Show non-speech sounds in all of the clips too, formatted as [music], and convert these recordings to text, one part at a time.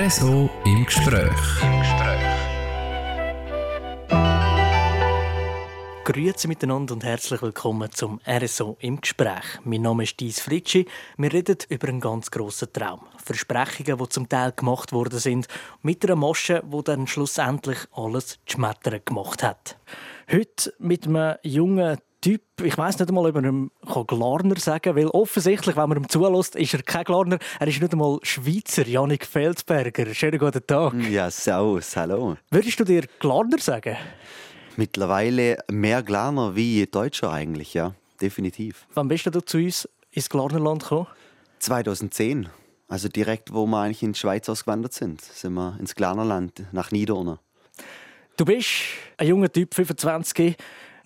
RSO im Gespräch. Grüezi miteinander und herzlich willkommen zum RSO im Gespräch. Mein Name ist Dies Fritschi. Wir reden über einen ganz grossen Traum. Versprechungen, die zum Teil gemacht worden sind, mit einer Masche, die dann schlussendlich alles zu schmettern gemacht hat. Heute mit einem jungen Typ, ich weiß nicht einmal, ob man ihm Glarner sagen kann, weil offensichtlich, wenn man ihm zulässt, ist er kein Glarner. Er ist nicht einmal Schweizer, Janik Felsberger. Schönen guten Tag. Ja, servus, hallo. Würdest du dir Glarner sagen? Mittlerweile mehr Glaner wie Deutscher eigentlich, ja, definitiv. Wann bist du zu uns ins Glarnerland gekommen? 2010, also direkt, wo wir eigentlich in die Schweiz ausgewandert sind, sind wir ins Glarnerland, nach Niederurne. Du bist ein junger Typ, 25,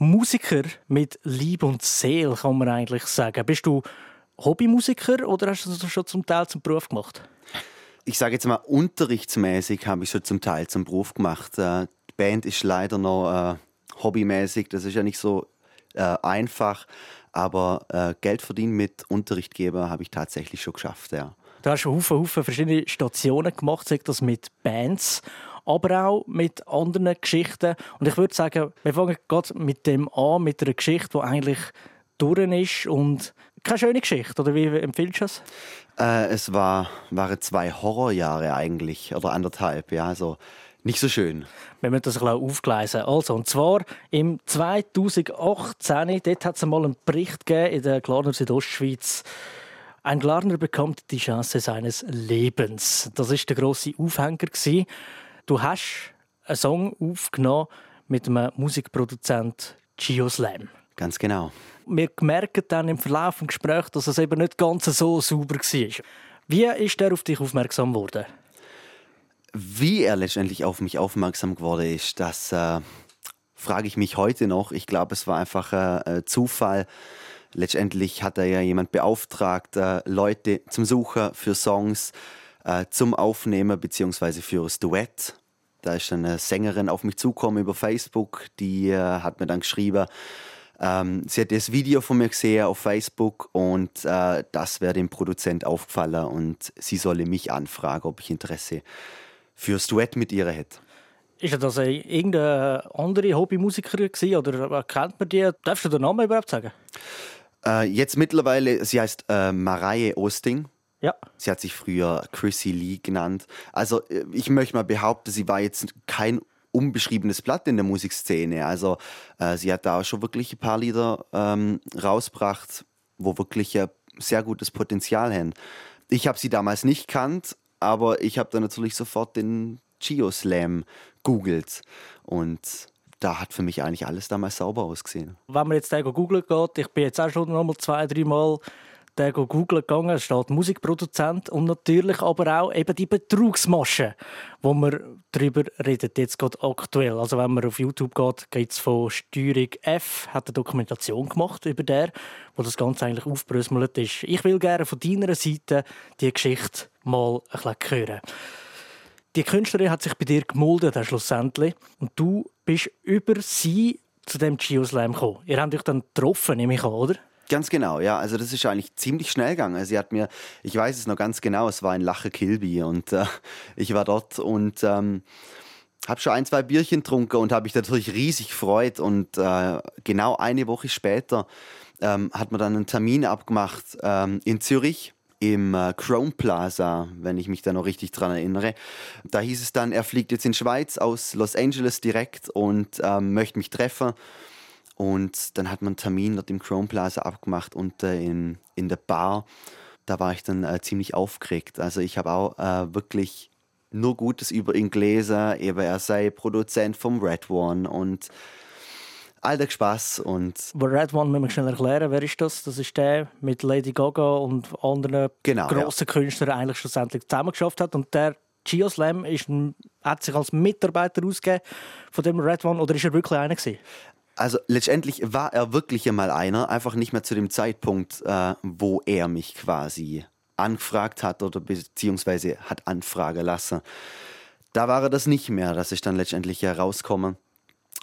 Musiker mit Liebe und Seele, kann man eigentlich sagen. Bist du Hobbymusiker oder hast du das schon zum Teil zum Beruf gemacht? Ich sage jetzt mal, unterrichtsmäßig habe ich schon zum Teil zum Beruf gemacht. Äh, die Band ist leider noch äh, hobbymäßig, das ist ja nicht so äh, einfach, aber äh, Geld verdienen mit Unterrichtgeber habe ich tatsächlich schon geschafft, ja. Du hast schon Haufen, Haufen verschiedene Stationen gemacht, sei das mit Bands, aber auch mit anderen Geschichten. Und ich würde sagen, wir fangen gerade mit dem an, mit einer Geschichte, die eigentlich durch ist und keine schöne Geschichte, oder wie empfiehlst du es? Äh, es war, waren zwei Horrorjahre eigentlich, oder anderthalb, ja, also nicht so schön. Wir müssen das ein bisschen aufgleisen. Also, und zwar im 2018, dort hat es mal einen Bericht gegeben in der Glarner Südostschweiz. Ein Glarner bekommt die Chance seines Lebens. Das ist der große Aufhänger gewesen. Du hast einen Song aufgenommen mit einem Musikproduzent Gio Slam. Ganz genau. Wir merken dann im Verlauf des Gesprächs, dass es eben nicht ganz so sauber war. Wie ist er auf dich aufmerksam geworden? Wie er letztendlich auf mich aufmerksam geworden ist, das äh, frage ich mich heute noch. Ich glaube, es war einfach äh, Zufall. Letztendlich hat er ja jemand beauftragt, äh, Leute zum Suchen für Songs, äh, zum Aufnehmen bzw. für das Duett. Da ist eine Sängerin auf mich zugekommen über Facebook, die äh, hat mir dann geschrieben, ähm, sie hat das Video von mir gesehen auf Facebook und äh, das wäre dem Produzent aufgefallen und sie solle mich anfragen, ob ich Interesse fürs Duett mit ihr hätte. Ist das irgendeine andere Hobbymusikerin oder kennt man die? Darfst du den Namen überhaupt sagen? Äh, jetzt mittlerweile, sie heißt äh, Mareie Osting. Ja. Sie hat sich früher Chrissy Lee genannt. Also äh, ich möchte mal behaupten, sie war jetzt kein unbeschriebenes Blatt in der Musikszene. Also äh, sie hat da auch schon wirklich ein paar Lieder ähm, rausgebracht, wo wirklich ein sehr gutes Potenzial haben. Ich habe sie damals nicht kannt, aber ich habe dann natürlich sofort den Geoslam googelt und da hat für mich eigentlich alles damals sauber ausgesehen. Wenn man jetzt googeln geht, ich bin jetzt auch schon noch mal zwei, drei Mal der Google gegangen, steht Musikproduzent und natürlich aber auch eben die Betrugsmasche, wo man darüber redet, jetzt gerade aktuell. Also wenn man auf YouTube geht, geht es von Steuerung F, hat eine Dokumentation gemacht über der, wo das Ganze eigentlich aufbröselt ist. Ich will gerne von deiner Seite die Geschichte mal ein bisschen hören. Die Künstlerin hat sich bei dir gemuldet, schlussendlich, und du bist über sie zu dem Geoslam gekommen. Ihr habt euch dann getroffen, nehme ich an, oder? Ganz genau, ja. Also das ist eigentlich ziemlich schnell gegangen. Sie hat mir, ich weiß es noch ganz genau, es war in Lache Kilby und äh, [laughs] ich war dort und ähm, habe schon ein, zwei Bierchen getrunken und habe mich natürlich riesig gefreut. Und äh, genau eine Woche später ähm, hat man dann einen Termin abgemacht ähm, in Zürich im äh, Chrome Plaza, wenn ich mich da noch richtig dran erinnere. Da hieß es dann, er fliegt jetzt in Schweiz aus Los Angeles direkt und ähm, möchte mich treffen. Und dann hat man einen Termin dort im Chrome Plaza abgemacht und äh, in, in der Bar. Da war ich dann äh, ziemlich aufgeregt. Also ich habe auch äh, wirklich nur Gutes über ihn gelesen. Eben er sei Produzent vom Red One und all der Spaß und Red One müssen wir schnell erklären. Wer ist das? Das ist der mit Lady Gaga und anderen genau, grossen ja. Künstlern eigentlich schlussendlich zusammengeschafft hat und der Geoslam ist hat sich als Mitarbeiter ausgegeben von dem Red One oder ist er wirklich einer gewesen? Also letztendlich war er wirklich einmal einer, einfach nicht mehr zu dem Zeitpunkt, äh, wo er mich quasi angefragt hat oder beziehungsweise hat anfragen lassen. Da war er das nicht mehr, dass ich dann letztendlich herauskomme.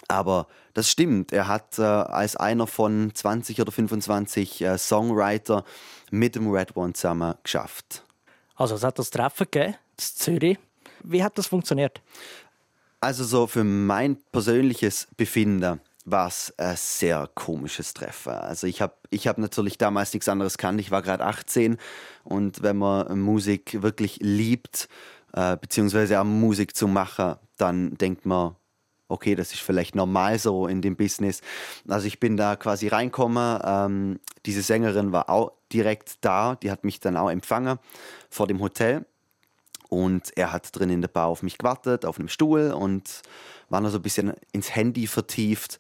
Aber das stimmt, er hat äh, als einer von 20 oder 25 äh, Songwriter mit dem Red One zusammen geschafft. Also es hat das Treffen gegeben, in Zürich. Wie hat das funktioniert? Also so für mein persönliches Befinden war es ein sehr komisches Treffen. Also ich habe ich hab natürlich damals nichts anderes gekannt. Ich war gerade 18 und wenn man Musik wirklich liebt, äh, beziehungsweise auch Musik zu machen, dann denkt man, okay, das ist vielleicht normal so in dem Business. Also ich bin da quasi reingekommen. Ähm, diese Sängerin war auch direkt da, die hat mich dann auch empfangen vor dem Hotel. Und er hat drin in der Bar auf mich gewartet, auf einem Stuhl und war noch so ein bisschen ins Handy vertieft.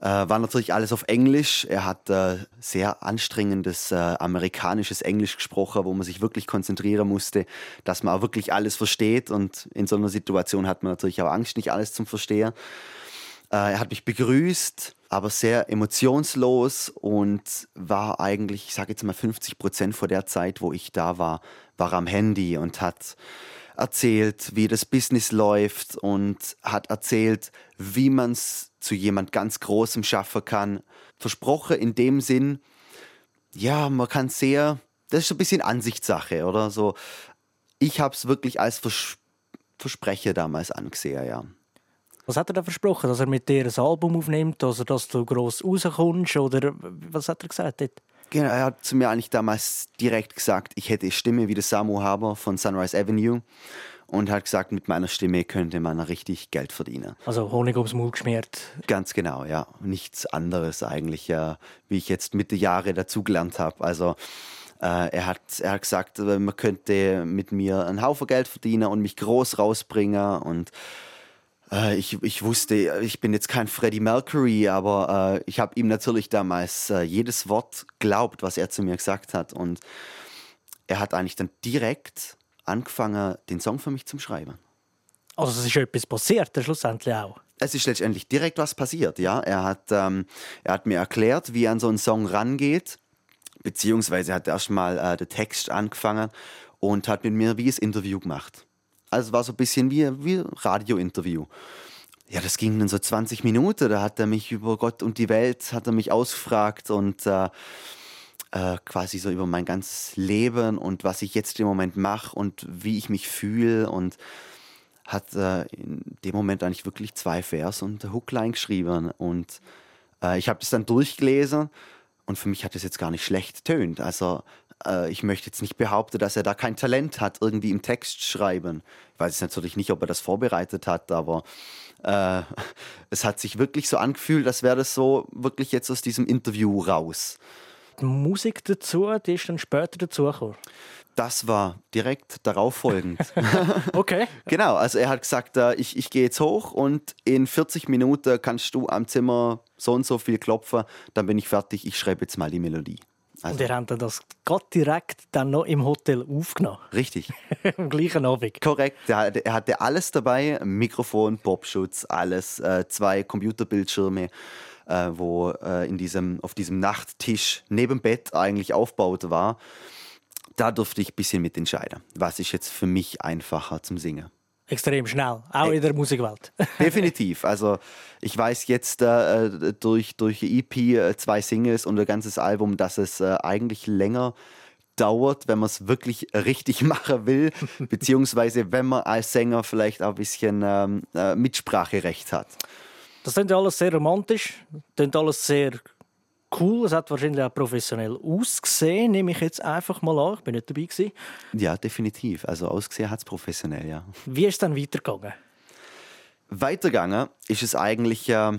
Äh, war natürlich alles auf Englisch. Er hat äh, sehr anstrengendes äh, amerikanisches Englisch gesprochen, wo man sich wirklich konzentrieren musste, dass man auch wirklich alles versteht. Und in so einer Situation hat man natürlich auch Angst, nicht alles zum Verstehen. Äh, er hat mich begrüßt, aber sehr emotionslos und war eigentlich, ich sage jetzt mal 50 Prozent vor der Zeit, wo ich da war, war am Handy und hat erzählt, wie das Business läuft und hat erzählt, wie man es zu jemand ganz Großem schaffen kann. Versprochen in dem Sinn, ja, man kann sehr, das ist ein bisschen Ansichtssache, oder? So, ich habe es wirklich als Vers Versprecher damals angesehen, ja. Was hat er da versprochen? Dass er mit dir ein Album aufnimmt, also dass du gross rauskommst? Oder was hat er gesagt dort? Genau, er hat zu mir eigentlich damals direkt gesagt, ich hätte Stimme wie der Samu Haber von Sunrise Avenue und hat gesagt, mit meiner Stimme könnte man richtig Geld verdienen. Also Honig ums Mund geschmiert. Ganz genau, ja. Nichts anderes eigentlich, ja, wie ich jetzt mit den Jahren dazugelernt habe. Also äh, er, hat, er hat gesagt, äh, man könnte mit mir einen Haufen Geld verdienen und mich groß rausbringen und äh, ich, ich wusste, ich bin jetzt kein Freddie Mercury, aber äh, ich habe ihm natürlich damals äh, jedes Wort glaubt, was er zu mir gesagt hat. Und er hat eigentlich dann direkt angefangen, den Song für mich zu schreiben. Also es ist etwas passiert, schlussendlich auch. Es ist letztendlich direkt was passiert, ja. Er hat, ähm, er hat mir erklärt, wie er an so einen Song rangeht, beziehungsweise hat erstmal äh, den Text angefangen und hat mit mir wie ein Interview gemacht. Also war so ein bisschen wie ein Radiointerview. Ja, das ging dann so 20 Minuten. Da hat er mich über Gott und die Welt, hat er mich ausgefragt und äh, äh, quasi so über mein ganzes Leben und was ich jetzt im Moment mache und wie ich mich fühle und hat äh, in dem Moment eigentlich wirklich zwei Vers und Hookline geschrieben und äh, ich habe das dann durchgelesen und für mich hat das jetzt gar nicht schlecht tönt. Also äh, ich möchte jetzt nicht behaupten, dass er da kein Talent hat, irgendwie im Text schreiben. Ich weiß natürlich nicht, ob er das vorbereitet hat, aber äh, [laughs] es hat sich wirklich so angefühlt, als wäre das so wirklich jetzt aus diesem Interview raus. Die Musik dazu, die ist dann später dazugekommen. Das war direkt darauf folgend. [laughs] okay. genau, also er hat gesagt, äh, ich, ich gehe jetzt hoch und in 40 Minuten kannst du am Zimmer so und so viel klopfen, dann bin ich fertig, ich schreibe jetzt mal die Melodie. Also, und ihr habt das Gott direkt dann noch im Hotel aufgenommen. Richtig. [laughs] Am gleichen Abend. Korrekt. Er hatte alles dabei: Mikrofon, Popschutz, alles, äh, zwei Computerbildschirme. Äh, wo äh, in diesem, auf diesem Nachttisch neben Bett eigentlich aufgebaut war. Da durfte ich ein bisschen mitentscheiden. Was ist jetzt für mich einfacher zum Singen? Extrem schnell, auch in der Musikwelt. [laughs] Definitiv. Also ich weiß jetzt äh, durch, durch EP, äh, zwei Singles und ein ganzes Album, dass es äh, eigentlich länger dauert, wenn man es wirklich richtig [laughs] machen will, [laughs] beziehungsweise wenn man als Sänger vielleicht auch ein bisschen ähm, äh, Mitspracherecht hat. Das klingt alles sehr romantisch, klingt alles sehr cool. Es hat wahrscheinlich auch professionell ausgesehen, nehme ich jetzt einfach mal an. Ich bin nicht dabei gewesen. Ja, definitiv. Also ausgesehen hat es professionell, ja. Wie ist es dann weitergegangen? Weitergegangen ist es eigentlich äh,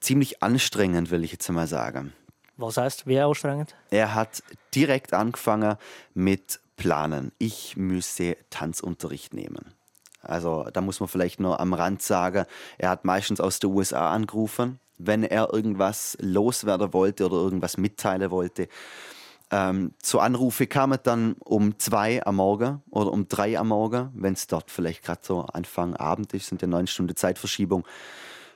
ziemlich anstrengend, will ich jetzt mal sagen. Was heißt, wie anstrengend? Er hat direkt angefangen mit Planen. Ich müsse Tanzunterricht nehmen. Also da muss man vielleicht nur am Rand sagen, er hat meistens aus den USA angerufen wenn er irgendwas loswerden wollte oder irgendwas mitteilen wollte. Ähm, zu Anrufe kam es dann um zwei am Morgen oder um drei am Morgen, wenn es dort vielleicht gerade so Anfang Abend ist, sind ja neun Stunden Zeitverschiebung.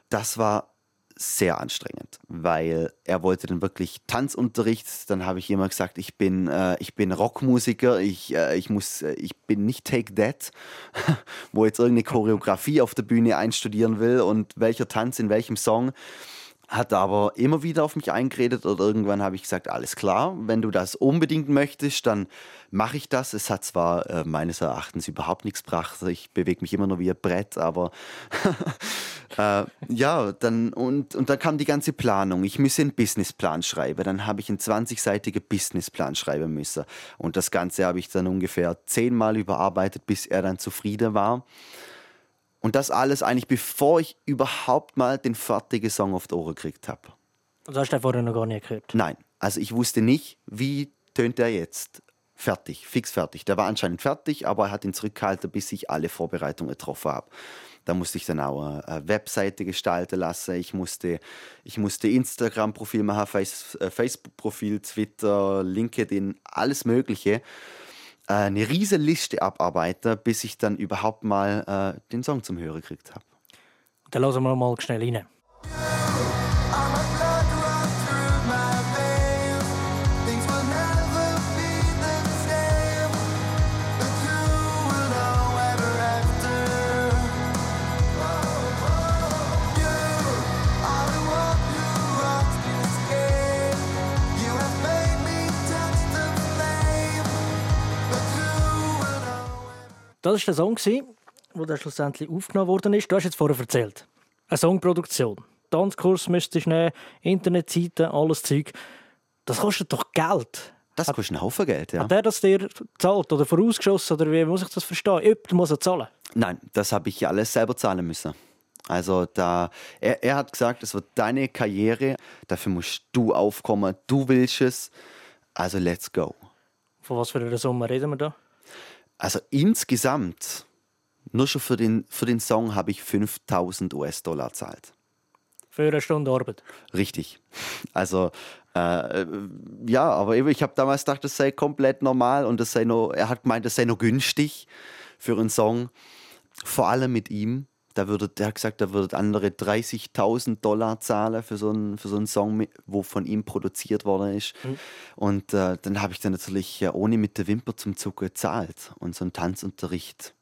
Das war sehr anstrengend, weil er wollte dann wirklich Tanzunterricht. Dann habe ich immer gesagt, ich bin, äh, ich bin Rockmusiker, ich, äh, ich, muss, äh, ich bin nicht Take That, [laughs] wo jetzt irgendeine Choreografie auf der Bühne einstudieren will und welcher Tanz in welchem Song. Hat aber immer wieder auf mich eingeredet oder irgendwann habe ich gesagt, alles klar, wenn du das unbedingt möchtest, dann mache ich das. Es hat zwar äh, meines Erachtens überhaupt nichts gebracht, ich bewege mich immer nur wie ein Brett, aber [laughs] äh, ja, dann und, und dann kam die ganze Planung. Ich müsse einen Businessplan schreiben, dann habe ich einen 20-seitigen Businessplan schreiben müssen und das Ganze habe ich dann ungefähr zehnmal überarbeitet, bis er dann zufrieden war. Und das alles eigentlich, bevor ich überhaupt mal den fertigen Song auf die Ohren gekriegt habe. Das hast du vorher noch gar nicht gehört? Nein, also ich wusste nicht, wie tönt er jetzt. Fertig, fix fertig. Der war anscheinend fertig, aber er hat ihn zurückgehalten, bis ich alle Vorbereitungen getroffen habe. Da musste ich dann auch eine Webseite gestalten lassen. Ich musste, ich musste Instagram-Profil machen, äh, Facebook-Profil, Twitter, LinkedIn, alles Mögliche. Äh, eine riesige Liste abarbeiten, bis ich dann überhaupt mal äh, den Song zum Hören gekriegt habe. Dann lassen wir mal schnell rein. Das war der Song, der schlussendlich aufgenommen worden ist. Du hast jetzt vorher erzählt. Eine Songproduktion. Tanzkurs müsstest du nehmen, Internetseiten, alles Zeug. Das kostet doch Geld. Das kostet einen Haufen Geld, ja. Hat der das dir gezahlt oder vorausgeschossen oder wie muss ich das verstehen? Jemand muss er zahlen. Nein, das habe ich alles selber zahlen müssen. Also da, er, er hat gesagt, es wird deine Karriere, dafür musst du aufkommen, du willst es, also let's go. Von was für einer Summe reden wir da? Also insgesamt, nur schon für den, für den Song habe ich 5000 US-Dollar zahlt. Für eine Stunde Arbeit? Richtig. Also äh, ja, aber ich habe damals gedacht, das sei komplett normal und das sei noch, er hat gemeint, das sei noch günstig für einen Song. Vor allem mit ihm. Da würde, der hat gesagt, da würden andere 30.000 Dollar zahlen für so, einen, für so einen Song, wo von ihm produziert worden ist. Mhm. Und äh, dann habe ich dann natürlich äh, ohne mit der Wimper zum Zucker gezahlt. Und so ein Tanzunterricht,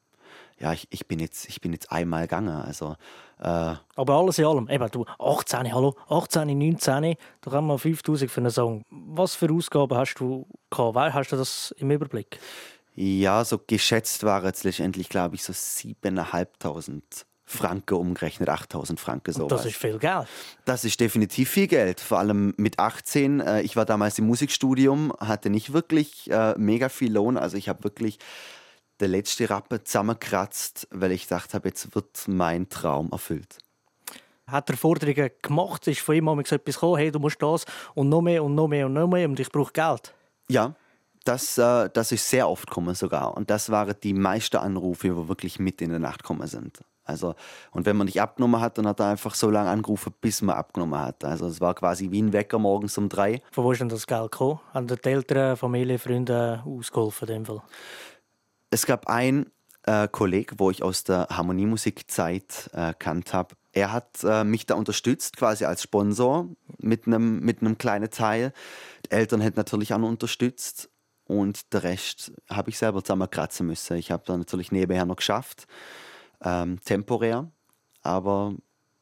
ja, ich, ich, bin, jetzt, ich bin jetzt einmal gegangen. Also, äh, Aber alles in allem, eben du, 18, hallo, 18, 19, da haben wir 5000 für einen Song. Was für Ausgaben hast du gehabt? Hast du das im Überblick? Ja, so geschätzt waren es letztendlich, glaube ich, so 7.500 Franken umgerechnet, 8000 Franken sowas. Das ist viel Geld. Das ist definitiv viel Geld, vor allem mit 18. Äh, ich war damals im Musikstudium, hatte nicht wirklich äh, mega viel Lohn, also ich habe wirklich der letzte Rappe zusammengekratzt, weil ich dachte, jetzt wird mein Traum erfüllt. Hat er Forderungen gemacht? Ist von ihm mal etwas gekommen, hey, du musst das und noch mehr und noch mehr und noch mehr und ich brauche Geld? Ja, das, äh, das ist sehr oft gekommen sogar. Und das waren die meisten Anrufe, die wirklich mit in der Nacht gekommen sind. Also, und wenn man nicht abgenommen hat, dann hat er einfach so lange angerufen, bis man abgenommen hat. Also es war quasi wie ein Wecker morgens um drei. Von wo ist denn das Geld gekommen? Haben die Eltern, Familie, Freunde ausgeholfen in dem Fall? Es gab einen äh, Kollegen, wo ich aus der Harmoniemusikzeit äh, kannt habe. Er hat äh, mich da unterstützt, quasi als Sponsor mit einem mit kleinen Teil. Die Eltern hätten natürlich auch noch unterstützt und der Rest habe ich selber zusammenkratzen müssen. Ich habe da natürlich nebenher noch geschafft ähm, temporär, aber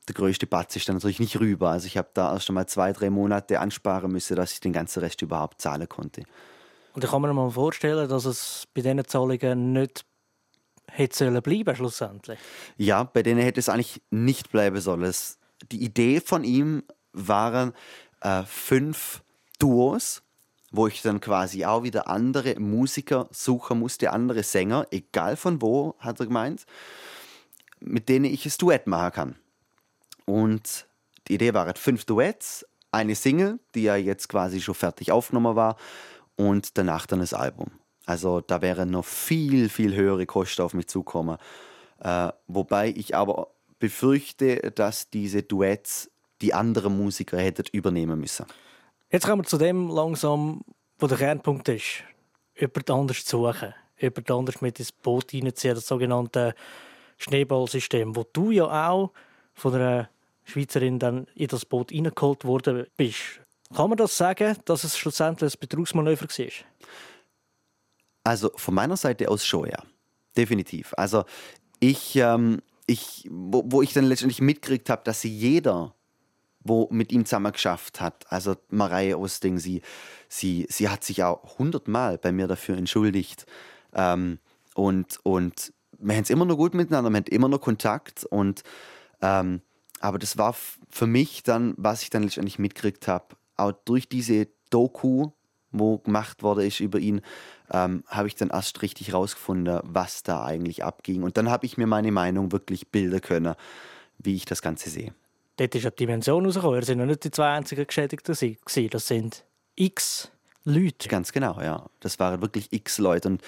der größte Batz ist dann natürlich nicht rüber. Also ich habe da erst einmal zwei, drei Monate ansparen müssen, dass ich den ganzen Rest überhaupt zahlen konnte. Und ich kann mir mal vorstellen, dass es bei diesen Zahlungen nicht hätte sollen bleiben schlussendlich. Ja, bei denen hätte es eigentlich nicht bleiben sollen. Es, die Idee von ihm waren äh, fünf Duos, wo ich dann quasi auch wieder andere Musiker suchen musste, andere Sänger, egal von wo, hat er gemeint mit denen ich ein Duett machen kann. Und die Idee war fünf Duets, eine Single, die ja jetzt quasi schon fertig aufgenommen war, und danach dann das Album. Also da wären noch viel, viel höhere Kosten auf mich zukommen. Äh, wobei ich aber befürchte, dass diese Duets die anderen Musiker hätten übernehmen müssen. Jetzt kommen wir zu dem langsam, wo der Kernpunkt ist. Jemand anders zu suchen, jemand anders mit ins Boot reinziehen, das sogenannte Schneeballsystem, wo du ja auch von einer Schweizerin dann in das Boot reingeholt worden bist. Kann man das sagen, dass es schlussendlich ein Betrugsmanöver war? Also von meiner Seite aus schon, ja. Definitiv. Also ich, ähm, ich wo, wo ich dann letztendlich mitgekriegt habe, dass jeder wo mit ihm zusammen geschafft hat. Also Mareie Osting, sie, sie, sie hat sich auch hundertmal bei mir dafür entschuldigt. Ähm, und, und wir haben es immer noch gut miteinander, wir haben immer noch Kontakt. Und, ähm, aber das war für mich dann, was ich dann letztendlich mitgekriegt habe, auch durch diese Doku, wo gemacht wurde ist über ihn, ähm, habe ich dann erst richtig rausgefunden, was da eigentlich abging. Und dann habe ich mir meine Meinung wirklich bilden können, wie ich das Ganze sehe. Dort ist eine Dimension rausgekommen. Er sind noch nicht die zwei einzigen Geschädigten. Das sind x Leute. Ganz genau, ja. Das waren wirklich x Leute. Und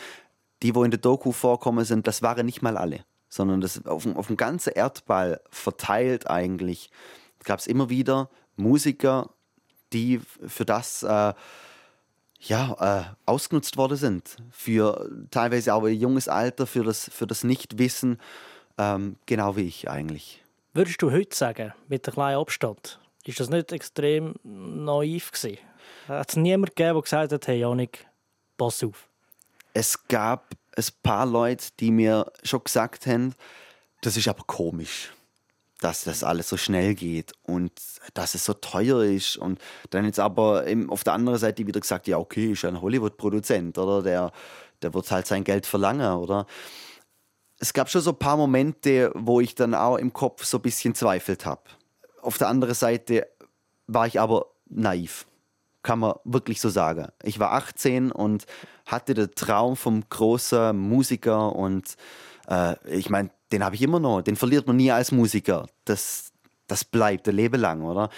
die, wo in der Doku vorkommen sind, das waren nicht mal alle, sondern das auf, auf dem ganzen Erdball verteilt eigentlich gab es immer wieder Musiker, die für das äh, ja, äh, ausgenutzt worden sind. Für teilweise auch ein junges Alter, für das, für das Nichtwissen, ähm, genau wie ich eigentlich. Würdest du heute sagen, mit einem kleinen Abstand, ist das nicht extrem naiv gewesen? Hat es niemand gegeben, der gesagt hat, hey Janik, pass auf? Es gab ein paar Leute, die mir schon gesagt haben, das ist aber komisch, dass das alles so schnell geht und dass es so teuer ist. Und dann jetzt aber auf der anderen Seite wieder gesagt, ja, okay, ist ein Hollywood-Produzent, oder? Der, der wird halt sein Geld verlangen, oder? Es gab schon so ein paar Momente, wo ich dann auch im Kopf so ein bisschen zweifelt habe. Auf der anderen Seite war ich aber naiv kann man wirklich so sagen. Ich war 18 und hatte den Traum vom großen Musiker und äh, ich meine, den habe ich immer noch. Den verliert man nie als Musiker. Das, das bleibt ein Leben lang, oder?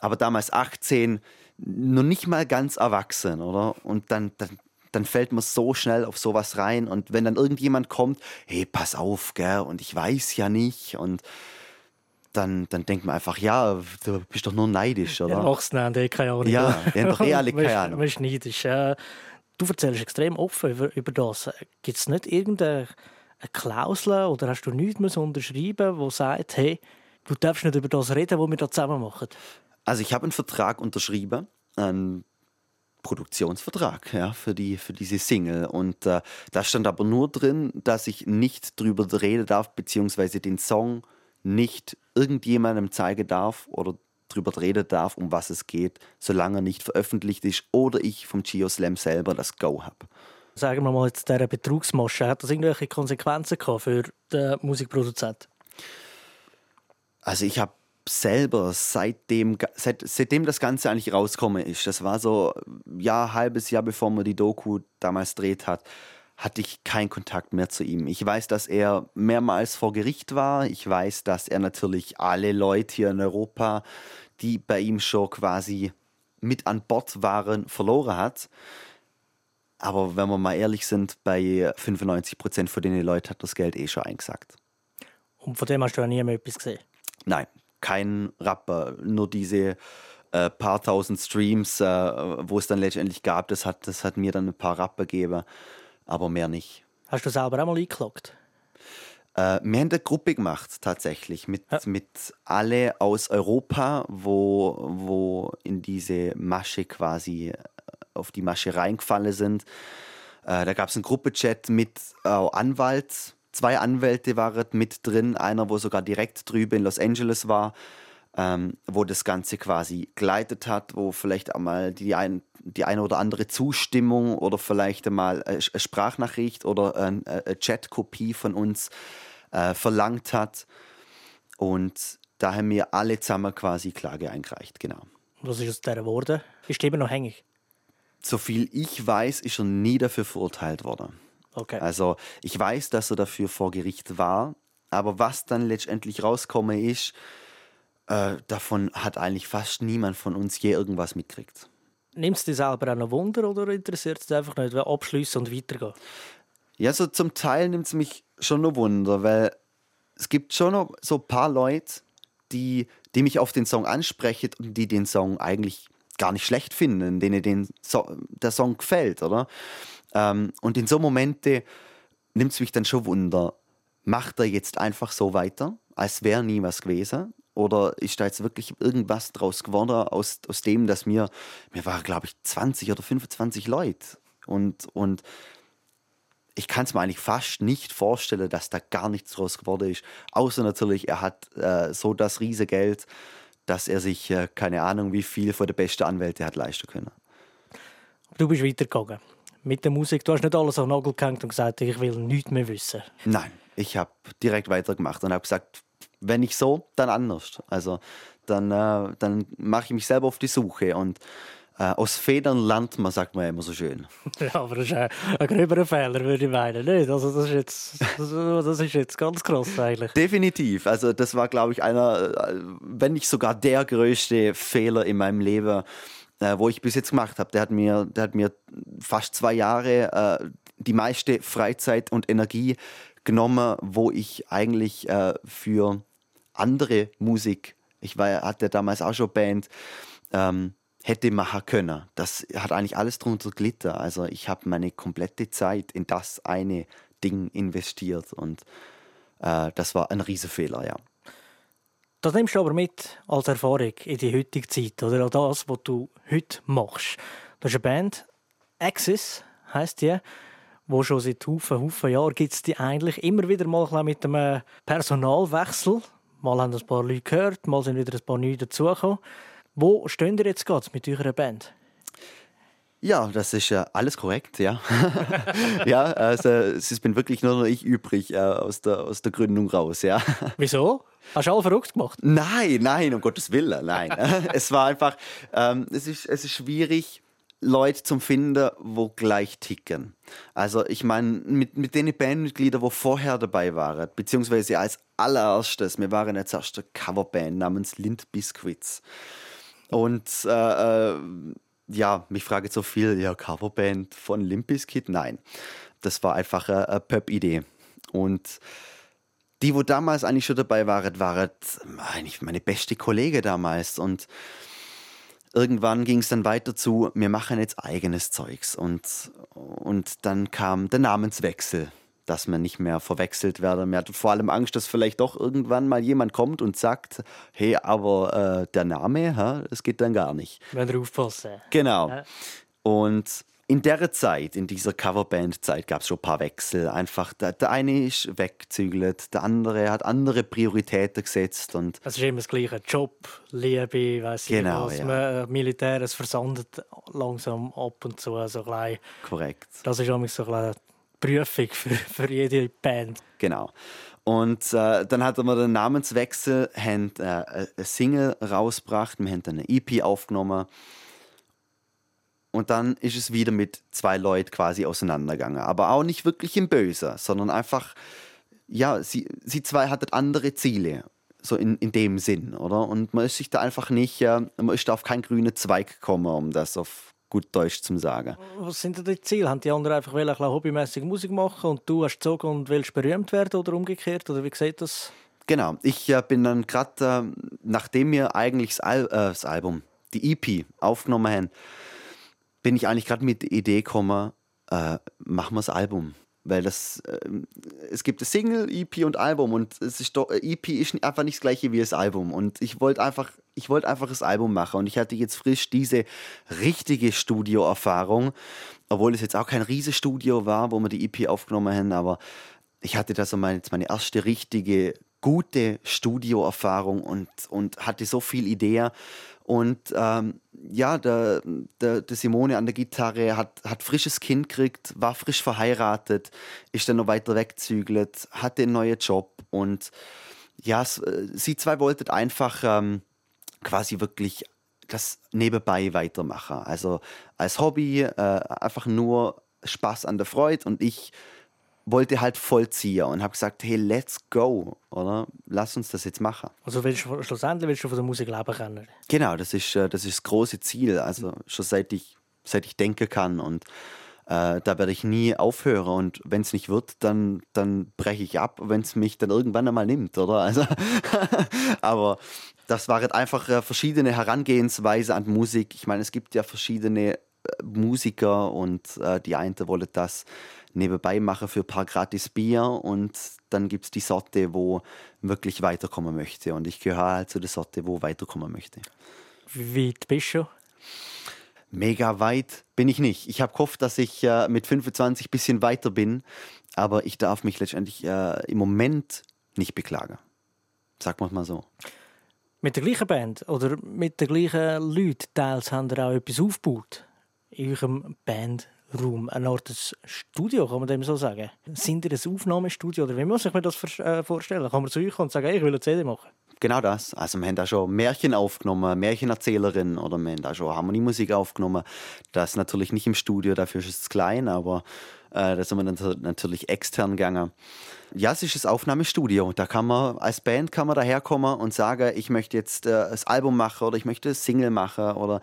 Aber damals 18, noch nicht mal ganz erwachsen, oder? Und dann, dann, dann fällt man so schnell auf sowas rein. Und wenn dann irgendjemand kommt, hey, pass auf, gell, und ich weiß ja nicht und dann, dann denkt man einfach, ja, du bist doch nur neidisch, oder? Erwachsene haben eh keine Ahnung. Ja, die haben doch eh [laughs] alle keine Ahnung. Man ist neidisch. Du erzählst extrem offen über, über das. Gibt es nicht irgendeine Klausel oder hast du nichts unterschreiben die sagt, hey, du darfst nicht über das reden, was wir da zusammen machen? Also ich habe einen Vertrag unterschrieben, einen Produktionsvertrag ja, für, die, für diese Single. Und äh, da stand aber nur drin, dass ich nicht drüber reden darf, beziehungsweise den Song nicht irgendjemandem zeigen darf oder darüber reden darf, um was es geht, solange er nicht veröffentlicht ist oder ich vom Geo Slam selber das Go habe. Sagen wir mal jetzt dieser Betrugsmasche, hat das irgendwelche Konsequenzen gehabt für den Musikproduzent? Also ich habe selber seitdem, seit, seitdem das Ganze eigentlich rausgekommen ist, das war so ja halbes Jahr bevor man die Doku damals dreht hat, hatte ich keinen Kontakt mehr zu ihm. Ich weiß, dass er mehrmals vor Gericht war. Ich weiß, dass er natürlich alle Leute hier in Europa, die bei ihm schon quasi mit an Bord waren, verloren hat. Aber wenn wir mal ehrlich sind, bei 95 Prozent von den Leuten hat das Geld eh schon eingesagt. Und von dem hast du ja nie mehr etwas gesehen? Nein, kein Rapper. Nur diese äh, paar tausend Streams, äh, wo es dann letztendlich gab, das hat, das hat mir dann ein paar Rapper gegeben aber mehr nicht. Hast du selber auch mal eingeloggt? Äh, wir haben eine Gruppe gemacht, tatsächlich, mit, ja. mit alle aus Europa, wo, wo in diese Masche quasi äh, auf die Masche reingefallen sind. Äh, da gab es einen Gruppechat mit äh, Anwalt. Zwei Anwälte waren mit drin, einer, wo sogar direkt drüben in Los Angeles war ähm, wo das Ganze quasi geleitet hat, wo vielleicht einmal die, ein, die eine oder andere Zustimmung oder vielleicht einmal eine Sprachnachricht oder eine, eine Chatkopie von uns äh, verlangt hat. Und da haben wir alle zusammen quasi Klage eingereicht, genau. Was ist aus der geworden? Ist immer noch hängig? Soviel ich weiß, ist er nie dafür verurteilt worden. Okay. Also ich weiß, dass er dafür vor Gericht war, aber was dann letztendlich rausgekommen ist, äh, davon hat eigentlich fast niemand von uns je irgendwas mitgekriegt. Nimmst du dich selber auch noch Wunder oder interessiert es dich einfach nicht, abschließen und weitergehen? Ja, so zum Teil nimmt es mich schon noch Wunder, weil es gibt schon noch so ein paar Leute, die, die mich auf den Song ansprechen und die den Song eigentlich gar nicht schlecht finden, denen den so der Song gefällt, oder? Ähm, und in so Momente nimmt es mich dann schon Wunder, macht er jetzt einfach so weiter, als wäre nie was gewesen? Oder ist da jetzt wirklich irgendwas draus geworden aus, aus dem, dass mir, mir waren, glaube ich, 20 oder 25 Leute. Und, und ich kann es mir eigentlich fast nicht vorstellen, dass da gar nichts draus geworden ist. Außer natürlich, er hat äh, so das Riesengeld, dass er sich äh, keine Ahnung wie viel von der besten Anwälte hat leisten können. Du bist weitergegangen mit der Musik. Du hast nicht alles auf den Nagel gehängt und gesagt, ich will nichts mehr wissen. Nein, ich habe direkt weitergemacht und habe gesagt, wenn nicht so, dann anders. Also dann, äh, dann mache ich mich selber auf die Suche und äh, aus Federn lernt man, sagt man immer so schön. [laughs] Ja, aber das ist ein, ein gröberer Fehler, würde ich meinen. Nicht? Also das, ist jetzt, das, das ist jetzt ganz krass eigentlich. Definitiv. Also das war, glaube ich, einer, äh, wenn nicht sogar der größte Fehler in meinem Leben, äh, wo ich bis jetzt gemacht habe. Der hat mir, der hat mir fast zwei Jahre äh, die meiste Freizeit und Energie genommen, wo ich eigentlich äh, für andere Musik, ich war, hatte damals auch schon Band, ähm, hätte machen können. Das hat eigentlich alles drunter gelitten. Also ich habe meine komplette Zeit in das eine Ding investiert und äh, das war ein Riesenfehler, ja. Das nimmst du aber mit als Erfahrung in die heutige Zeit oder das, was du heute machst. Du hast eine Band, Axis heisst die, wo schon seit Haufen, Haufen Jahren gibt es die eigentlich immer wieder mal mit einem Personalwechsel. Mal haben ein paar Leute gehört, mal sind wieder ein paar neue dazugekommen. Wo stehen ihr jetzt gerade mit eurer Band? Ja, das ist äh, alles korrekt, ja. [laughs] ja, also es bin wirklich nur noch ich übrig äh, aus, der, aus der Gründung raus, ja. [laughs] Wieso? Hast du alle verrückt gemacht? Nein, nein, um Gottes Willen, nein. [laughs] es war einfach, ähm, es, ist, es ist schwierig, Leute zum finden, wo gleich ticken. Also ich meine, mit, mit den Bandmitgliedern, wo vorher dabei waren, beziehungsweise als allererstes, wir waren jetzt erst eine Coverband namens Lind Biscuits. Und äh, äh, ja, mich frage so viel, ja, Coverband von Limp Bizkit? Nein, das war einfach eine, eine Pöp-Idee. Und die, wo damals eigentlich schon dabei waren, waren eigentlich meine beste Kollege damals. Und irgendwann ging es dann weiter zu, wir machen jetzt eigenes Zeugs. Und, und dann kam der Namenswechsel dass man nicht mehr verwechselt werde. Man hat vor allem Angst, dass vielleicht doch irgendwann mal jemand kommt und sagt, hey, aber äh, der Name, es geht dann gar nicht. Wenn wir aufpassen. Genau. Ja. Und in der Zeit, in dieser Coverband-Zeit, gab es schon ein paar Wechsel. Einfach, der, der eine ist weggezügelt, der andere hat andere Prioritäten gesetzt. Und es ist immer das gleiche: Job, Liebe, weiß genau, ich was. Ja. Man, äh, Militär, es versandet langsam ab und zu. So klein. Korrekt. Das ist auch so ein Prüfung für, für jede Band. Genau. Und äh, dann hatten wir den Namenswechsel, haben äh, eine Single rausgebracht, wir haben eine EP aufgenommen. Und dann ist es wieder mit zwei Leuten quasi auseinandergegangen. Aber auch nicht wirklich im Böse, sondern einfach, ja, sie, sie zwei hatten andere Ziele. So in, in dem Sinn, oder? Und man ist sich da einfach nicht, äh, man ist da auf keinen grünen Zweig gekommen, um das auf gut Deutsch zu sagen. Was sind denn die Ziele? Haben die anderen einfach ein hobbymäßig Musik machen und du hast gezogen und willst berühmt werden oder umgekehrt? Oder wie sieht das? Genau, ich äh, bin dann gerade, äh, nachdem wir eigentlich das, Al äh, das, Album, die EP aufgenommen haben, bin ich eigentlich gerade mit Idee gekommen, äh, machen wir das Album. Weil das äh, es gibt eine Single, EP und Album und es ist doch EP ist einfach nicht das gleiche wie das Album. Und ich wollte einfach ich wollte einfach das Album machen und ich hatte jetzt frisch diese richtige Studioerfahrung, obwohl es jetzt auch kein riesiges Studio war, wo wir die EP aufgenommen haben, aber ich hatte da so meine, meine erste richtige gute Studioerfahrung und und hatte so viel Idee und ähm, ja, der, der, der, Simone an der Gitarre hat, hat frisches Kind gekriegt, war frisch verheiratet, ist dann noch weiter weggezügelt, hatte einen neuen Job und ja, äh, sie zwei wollten einfach ähm, quasi wirklich das nebenbei weitermachen. Also als Hobby, äh, einfach nur Spaß an der Freude und ich wollte halt vollziehen und habe gesagt, hey, let's go, oder? Lass uns das jetzt machen. Also willst du, schlussendlich willst du von der Musik leben können? Genau, das ist, äh, das ist das große Ziel. Also schon seit ich, seit ich denken kann und äh, da werde ich nie aufhören und wenn es nicht wird, dann, dann breche ich ab, wenn es mich dann irgendwann einmal nimmt, oder? Also, [laughs] aber das waren einfach äh, verschiedene Herangehensweise an Musik. Ich meine, es gibt ja verschiedene äh, Musiker und äh, die einen wollen das nebenbei machen für ein paar gratis Bier und dann gibt es die Sorte, wo wirklich weiterkommen möchte. Und ich gehöre halt zu der Sorte, wo weiterkommen möchte. Wie weit bist du? Mega weit bin ich nicht. Ich habe gehofft, dass ich äh, mit 25 ein bisschen weiter bin, aber ich darf mich letztendlich äh, im Moment nicht beklagen. Sag mal mal so. Mit der gleichen Band oder mit den gleichen Leuten teils haben ihr auch etwas aufgebaut in eurem Bandraum? Eine Art Studio, kann man dem so sagen? Sind ihr ein Aufnahmestudio oder wie muss ich mir das äh, vorstellen? Kann man zu euch kommen und sagen, ich will eine CD machen? Genau das. Also wir haben da schon Märchen aufgenommen, Märchenerzählerin oder wir haben da schon Harmoniemusik aufgenommen. Das natürlich nicht im Studio, dafür ist es klein, aber äh, da sind wir dann natürlich extern gegangen. Ja, es ist das Aufnahmestudio. Da kann man als Band kann man daherkommen und sagen, ich möchte jetzt äh, das Album machen oder ich möchte das Single machen oder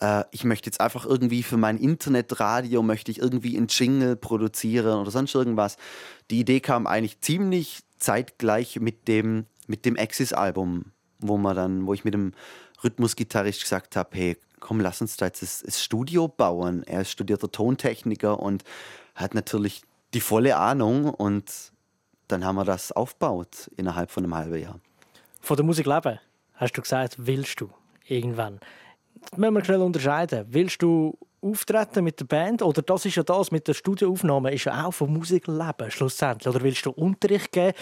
äh, ich möchte jetzt einfach irgendwie für mein Internetradio möchte ich irgendwie ein Jingle produzieren oder sonst irgendwas. Die Idee kam eigentlich ziemlich zeitgleich mit dem mit dem Axis-Album, wo man dann, wo ich mit dem Rhythmusgitarrist gesagt habe, hey, komm, lass uns da jetzt das, das Studio bauen. Er ist studierter Tontechniker und hat natürlich die volle Ahnung und dann haben wir das aufgebaut innerhalb von einem halben Jahr. Von der Musik leben, hast du gesagt, willst du irgendwann. Das müssen wir schnell unterscheiden. Willst du auftreten mit der Band oder das ist ja das mit der Studioaufnahme ist ja auch von Musik leben schlussendlich oder willst du Unterricht geben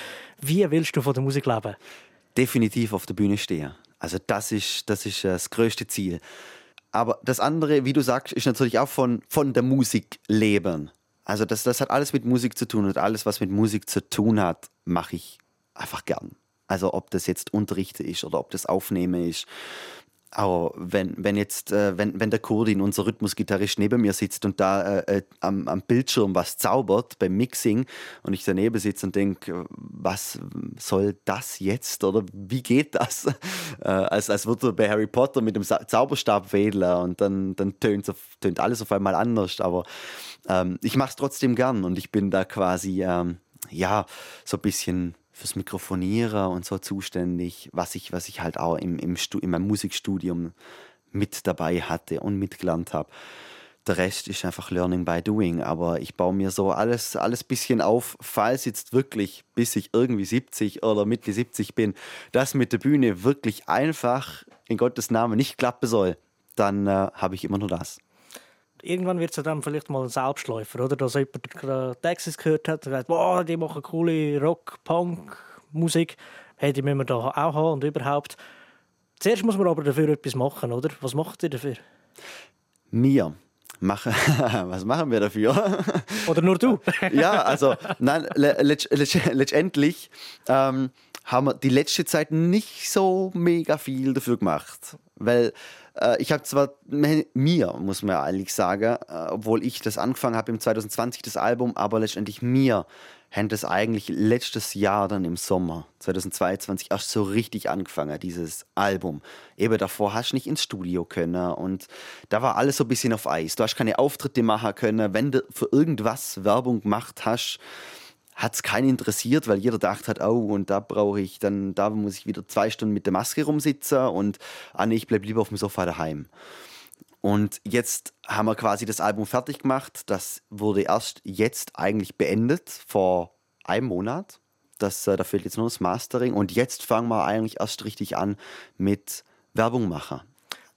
wie willst du von der Musik leben definitiv auf der Bühne stehen also das ist das ist äh, das größte Ziel aber das andere wie du sagst ist natürlich auch von von der Musik leben also das das hat alles mit Musik zu tun und alles was mit Musik zu tun hat mache ich einfach gern. Also ob das jetzt Unterrichte ist oder ob das Aufnehmen ist aber wenn, wenn jetzt, äh, wenn, wenn der Kurdin, unser Rhythmusgitarrist, neben mir sitzt und da äh, äh, am, am Bildschirm was zaubert beim Mixing und ich daneben sitze und denke, was soll das jetzt oder wie geht das? [laughs] Äh, als, als würde er bei Harry Potter mit dem Zauberstab wedeln und dann, dann tönt, tönt alles auf einmal anders. Aber ähm, ich mache es trotzdem gern und ich bin da quasi, ähm, ja, so ein bisschen fürs Mikrofonieren und so zuständig, was ich, was ich halt auch im, im in meinem Musikstudium mit dabei hatte und mitgelernt habe. Der Rest ist einfach Learning by Doing, aber ich baue mir so alles, alles bisschen auf, falls jetzt wirklich, bis ich irgendwie 70 oder Mitte 70 bin, das mit der Bühne wirklich einfach in Gottes Namen nicht klappen soll, dann äh, habe ich immer nur das irgendwann wird es dann vielleicht mal ein Selbstläufer, oder? Dass jemand Texas gehört hat und sagt, die machen coole Rock, Punk, Musik. Hey, die müssen wir da auch haben und überhaupt. Zuerst muss man aber dafür etwas machen, oder? Was macht ihr dafür? Mir machen. [laughs] Was machen wir dafür? [laughs] Oder nur du? [laughs] ja, also nein, letztendlich ähm, haben wir die letzte Zeit nicht so mega viel dafür gemacht, weil ich habe zwar mir, muss man ja eigentlich sagen, äh, obwohl ich das angefangen habe im 2020, das Album, aber letztendlich mir haben das eigentlich letztes Jahr dann im Sommer 2022 erst so richtig angefangen, dieses Album. Eben davor hast du nicht ins Studio können und da war alles so ein bisschen auf Eis. Du hast keine Auftritte machen können. Wenn du für irgendwas Werbung gemacht hast, hat es keinen interessiert, weil jeder gedacht hat, oh, und da brauche ich dann, da muss ich wieder zwei Stunden mit der Maske rumsitzen und ah nee, ich bleibe lieber auf dem Sofa daheim. Und jetzt haben wir quasi das Album fertig gemacht. Das wurde erst jetzt eigentlich beendet, vor einem Monat. Das, äh, da fehlt jetzt nur das Mastering. Und jetzt fangen wir eigentlich erst richtig an mit Werbung machen.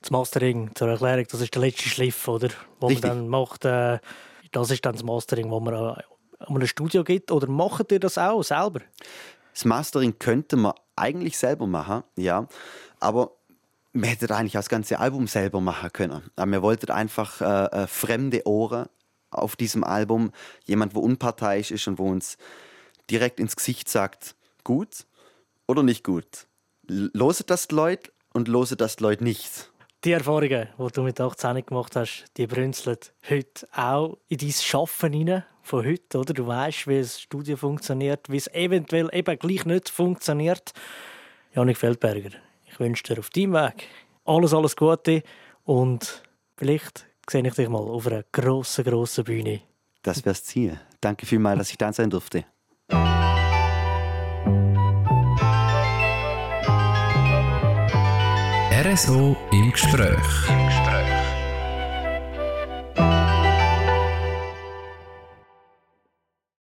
Das Mastering, zur Erklärung, das ist der letzte Schliff, oder? Wo richtig. man dann macht. Äh, das ist dann das Mastering, wo man ein Studio gibt? Oder macht ihr das auch selber? Das Mastering könnte man eigentlich selber machen, ja. Aber wir hätten eigentlich das ganze Album selber machen können. Aber wir wollten einfach äh, äh, fremde Ohren auf diesem Album. Jemand, wo unparteiisch ist und wo uns direkt ins Gesicht sagt, gut oder nicht gut. Loset das die Leute und loset das die Leute nicht. Die Erfahrungen, die du mit 18 gemacht hast, die brünzeln heute auch in dein Schaffen hinein von heute. Oder? Du weißt, wie das Studio funktioniert, wie es eventuell eben gleich nicht funktioniert. Janik Feldberger, ich wünsche dir auf deinem Weg alles, alles Gute und vielleicht sehe ich dich mal auf einer grossen, grossen Bühne. Das wäre das Ziel. Danke vielmals, dass ich da sein durfte. RSO im Gespräch.